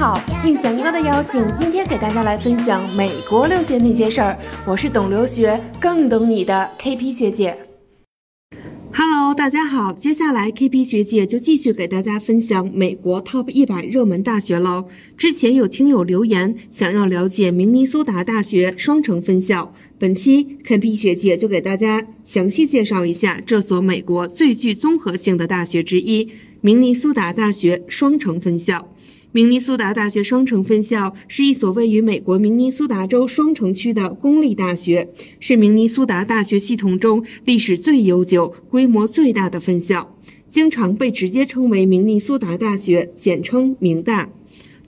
好，应翔哥的邀请，今天给大家来分享美国留学那些事儿。我是懂留学更懂你的 KP 学姐。Hello，大家好，接下来 KP 学姐就继续给大家分享美国 Top 一百热门大学喽。之前有听友留言想要了解明尼苏达大学双城分校，本期 KP 学姐就给大家详细介绍一下这所美国最具综合性的大学之一——明尼苏达大学双城分校。明尼苏达大学双城分校是一所位于美国明尼苏达州双城区的公立大学，是明尼苏达大学系统中历史最悠久、规模最大的分校，经常被直接称为明尼苏达大学，简称明大。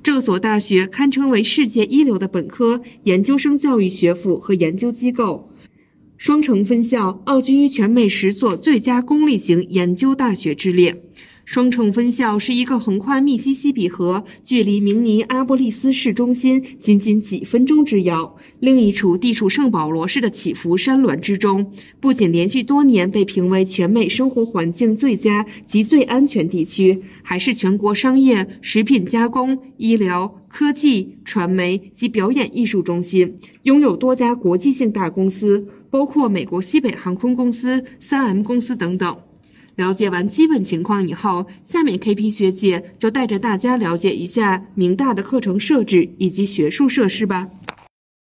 这所大学堪称为世界一流的本科、研究生教育学府和研究机构。双城分校傲居于全美十所最佳公立型研究大学之列。双城分校是一个横跨密西西比河、距离明尼阿波利斯市中心仅仅几分钟之遥，另一处地处圣保罗市的起伏山峦之中。不仅连续多年被评为全美生活环境最佳及最安全地区，还是全国商业、食品加工、医疗、科技、传媒及表演艺术中心，拥有多家国际性大公司，包括美国西北航空公司、3M 公司等等。了解完基本情况以后，下面 KP 学姐就带着大家了解一下明大的课程设置以及学术设施吧。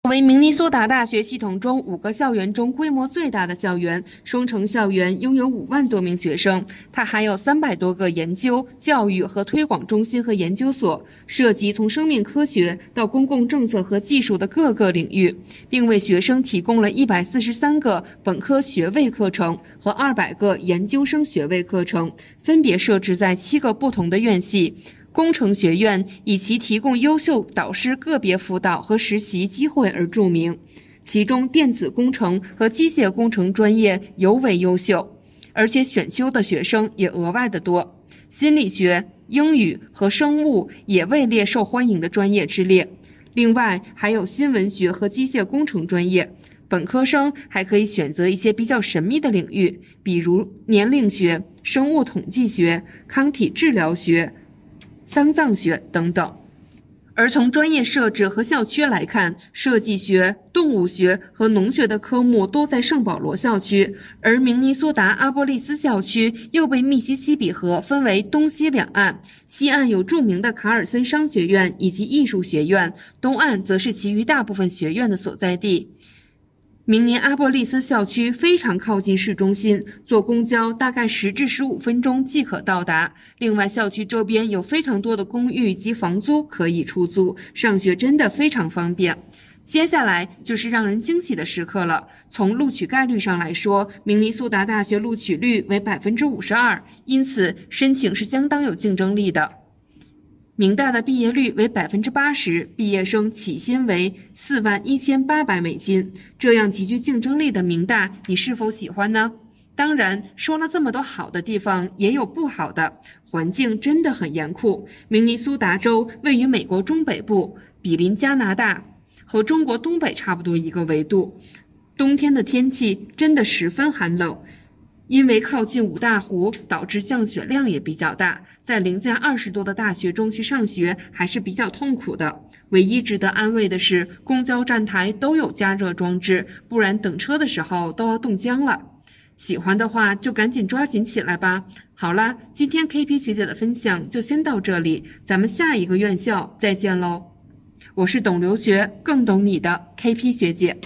为明尼苏达大学系统中五个校园中规模最大的校园，双城校园拥有五万多名学生。它还有三百多个研究、教育和推广中心和研究所，涉及从生命科学到公共政策和技术的各个领域，并为学生提供了一百四十三个本科学位课程和二百个研究生学位课程，分别设置在七个不同的院系。工程学院以其提供优秀导师个别辅导和实习机会而著名，其中电子工程和机械工程专业尤为优秀，而且选修的学生也额外的多。心理学、英语和生物也位列受欢迎的专业之列。另外还有新闻学和机械工程专业。本科生还可以选择一些比较神秘的领域，比如年龄学、生物统计学、康体治疗学。丧葬学等等，而从专业设置和校区来看，设计学、动物学和农学的科目都在圣保罗校区，而明尼苏达阿波利斯校区又被密西西比河分为东西两岸，西岸有著名的卡尔森商学院以及艺术学院，东岸则是其余大部分学院的所在地。明年阿波利斯校区非常靠近市中心，坐公交大概十至十五分钟即可到达。另外，校区周边有非常多的公寓及房租可以出租，上学真的非常方便。接下来就是让人惊喜的时刻了。从录取概率上来说，明尼苏达大学录取率为百分之五十二，因此申请是相当有竞争力的。明大的毕业率为百分之八十，毕业生起薪为四万一千八百美金。这样极具竞争力的明大，你是否喜欢呢？当然，说了这么多好的地方，也有不好的，环境真的很严酷。明尼苏达州位于美国中北部，比邻加拿大，和中国东北差不多一个纬度。冬天的天气真的十分寒冷。因为靠近五大湖，导致降雪量也比较大，在零下二十多的大雪中去上学还是比较痛苦的。唯一值得安慰的是，公交站台都有加热装置，不然等车的时候都要冻僵了。喜欢的话就赶紧抓紧起来吧。好啦，今天 KP 学姐的分享就先到这里，咱们下一个院校再见喽。我是懂留学更懂你的 KP 学姐。